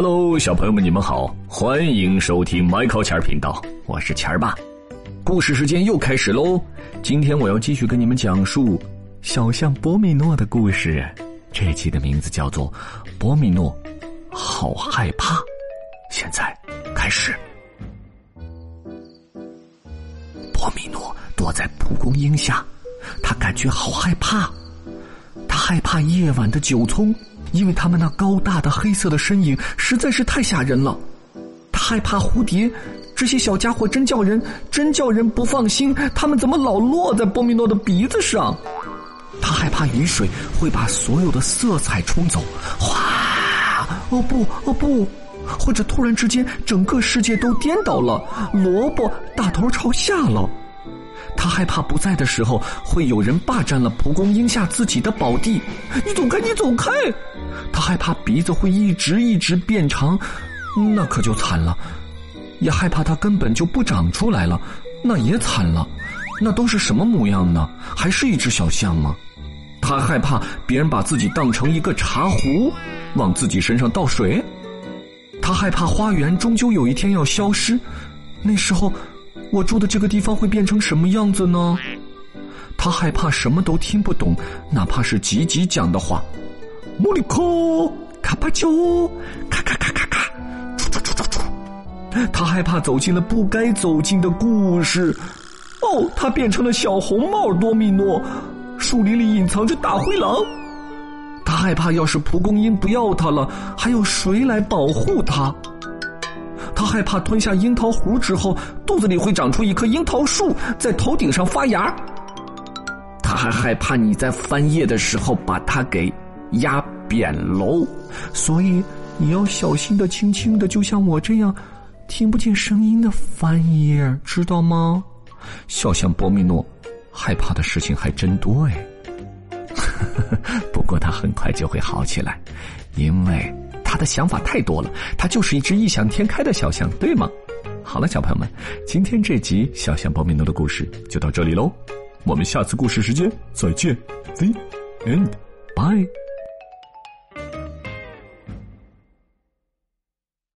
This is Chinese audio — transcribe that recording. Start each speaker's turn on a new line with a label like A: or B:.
A: Hello，小朋友们，你们好，欢迎收听麦考钱儿频道，我是钱儿爸。故事时间又开始喽，今天我要继续跟你们讲述小象波米诺的故事。这期的名字叫做《波米诺好害怕》。现在开始。波米诺躲在蒲公英下，他感觉好害怕。他害怕夜晚的九葱。因为他们那高大的黑色的身影实在是太吓人了，他害怕蝴蝶，这些小家伙真叫人真叫人不放心。他们怎么老落在波米诺的鼻子上？他害怕雨水会把所有的色彩冲走，哗！哦不哦不！或者突然之间整个世界都颠倒了，萝卜大头朝下了。他害怕不在的时候会有人霸占了蒲公英下自己的宝地，你走开，你走开！他害怕鼻子会一直一直变长，那可就惨了；也害怕它根本就不长出来了，那也惨了。那都是什么模样呢？还是一只小象吗？他害怕别人把自己当成一个茶壶，往自己身上倒水。他害怕花园终究有一天要消失，那时候。我住的这个地方会变成什么样子呢？他害怕什么都听不懂，哪怕是吉吉讲的话。莫里克，卡巴丘，咔咔咔咔咔，出出出出出。他害怕走进了不该走进的故事。哦，他变成了小红帽多米诺，树林里隐藏着大灰狼。他害怕，要是蒲公英不要他了，还有谁来保护他？他害怕吞下樱桃核之后，肚子里会长出一棵樱桃树，在头顶上发芽。他还害怕你在翻页的时候把它给压扁喽，所以你要小心的、轻轻的，就像我这样，听不见声音的翻页，知道吗？小象波米诺害怕的事情还真多哎，不过他很快就会好起来，因为。他的想法太多了，他就是一只异想天开的小象，对吗？好了，小朋友们，今天这集小象博米诺的故事就到这里喽，我们下次故事时间再见，The end，bye。